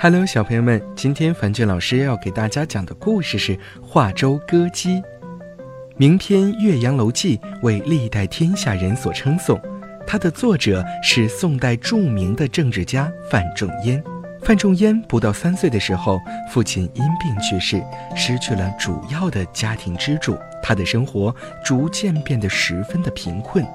Hello，小朋友们，今天樊俊老师要给大家讲的故事是《华州歌姬》。名篇《岳阳楼记》为历代天下人所称颂，它的作者是宋代著名的政治家范仲淹。范仲淹不到三岁的时候，父亲因病去世，失去了主要的家庭支柱，他的生活逐渐变得十分的贫困。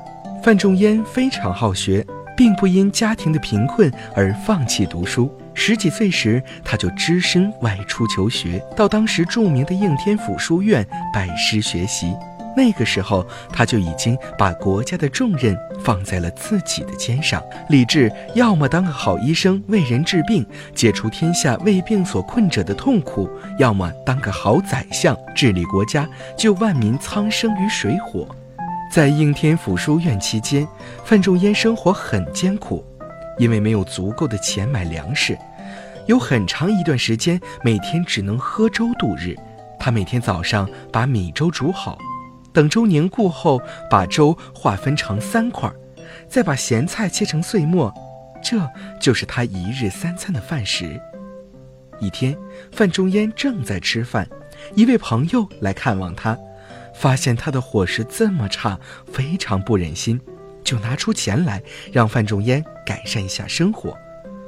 范仲淹非常好学，并不因家庭的贫困而放弃读书。十几岁时，他就只身外出求学，到当时著名的应天府书院拜师学习。那个时候，他就已经把国家的重任放在了自己的肩上，立志要么当个好医生，为人治病，解除天下为病所困者的痛苦；要么当个好宰相，治理国家，救万民苍生于水火。在应天府书院期间，范仲淹生活很艰苦。因为没有足够的钱买粮食，有很长一段时间每天只能喝粥度日。他每天早上把米粥煮好，等粥凝固后，把粥划分成三块，再把咸菜切成碎末，这就是他一日三餐的饭食。一天，范仲淹正在吃饭，一位朋友来看望他，发现他的伙食这么差，非常不忍心。就拿出钱来，让范仲淹改善一下生活。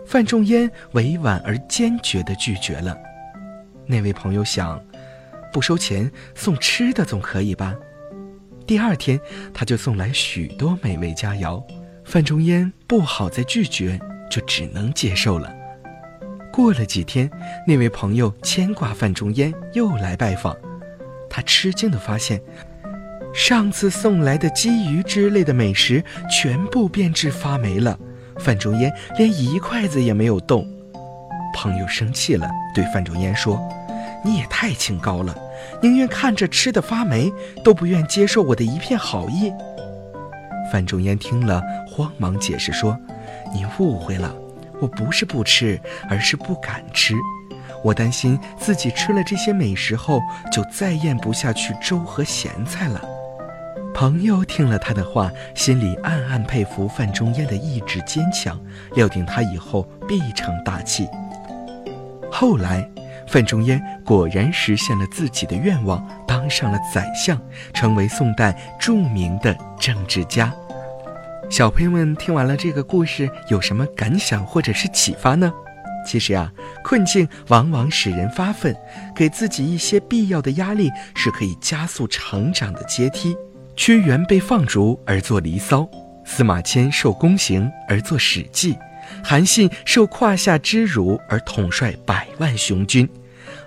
范仲淹委婉而坚决地拒绝了。那位朋友想，不收钱送吃的总可以吧？第二天，他就送来许多美味佳肴。范仲淹不好再拒绝，就只能接受了。过了几天，那位朋友牵挂范仲淹又来拜访，他吃惊地发现。上次送来的鲫鱼之类的美食全部变质发霉了，范仲淹连一筷子也没有动。朋友生气了，对范仲淹说：“你也太清高了，宁愿看着吃的发霉，都不愿接受我的一片好意。”范仲淹听了，慌忙解释说：“你误会了，我不是不吃，而是不敢吃。我担心自己吃了这些美食后，就再咽不下去粥和咸菜了。”朋友听了他的话，心里暗暗佩服范仲淹的意志坚强，料定他以后必成大器。后来，范仲淹果然实现了自己的愿望，当上了宰相，成为宋代著名的政治家。小朋友们听完了这个故事，有什么感想或者是启发呢？其实啊，困境往往使人发奋，给自己一些必要的压力，是可以加速成长的阶梯。屈原被放逐而作《离骚》，司马迁受宫刑而作《史记》，韩信受胯下之辱而统帅百万雄军，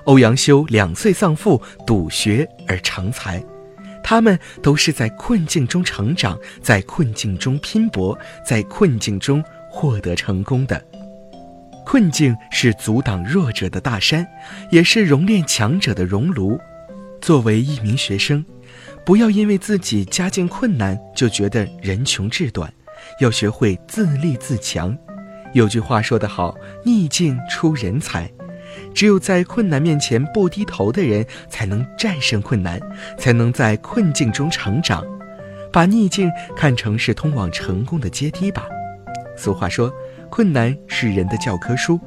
欧阳修两岁丧父，笃学而成才。他们都是在困境中成长，在困境中拼搏，在困境中获得成功的。困境是阻挡弱者的大山，也是熔炼强者的熔炉。作为一名学生。不要因为自己家境困难就觉得人穷志短，要学会自立自强。有句话说得好：“逆境出人才。”只有在困难面前不低头的人，才能战胜困难，才能在困境中成长。把逆境看成是通往成功的阶梯吧。俗话说：“困难是人的教科书，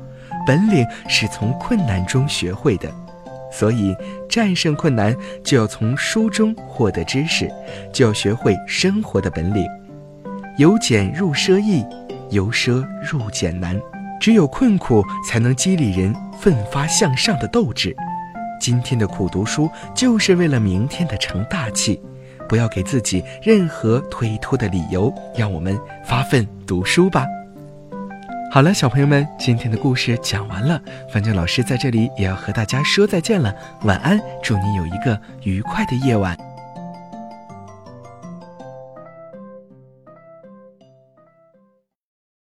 本领是从困难中学会的。”所以，战胜困难就要从书中获得知识，就要学会生活的本领。由俭入奢易，由奢入俭难。只有困苦，才能激励人奋发向上的斗志。今天的苦读书，就是为了明天的成大器。不要给自己任何推脱的理由，让我们发奋读书吧。好了，小朋友们，今天的故事讲完了。樊俊老师在这里也要和大家说再见了，晚安，祝你有一个愉快的夜晚。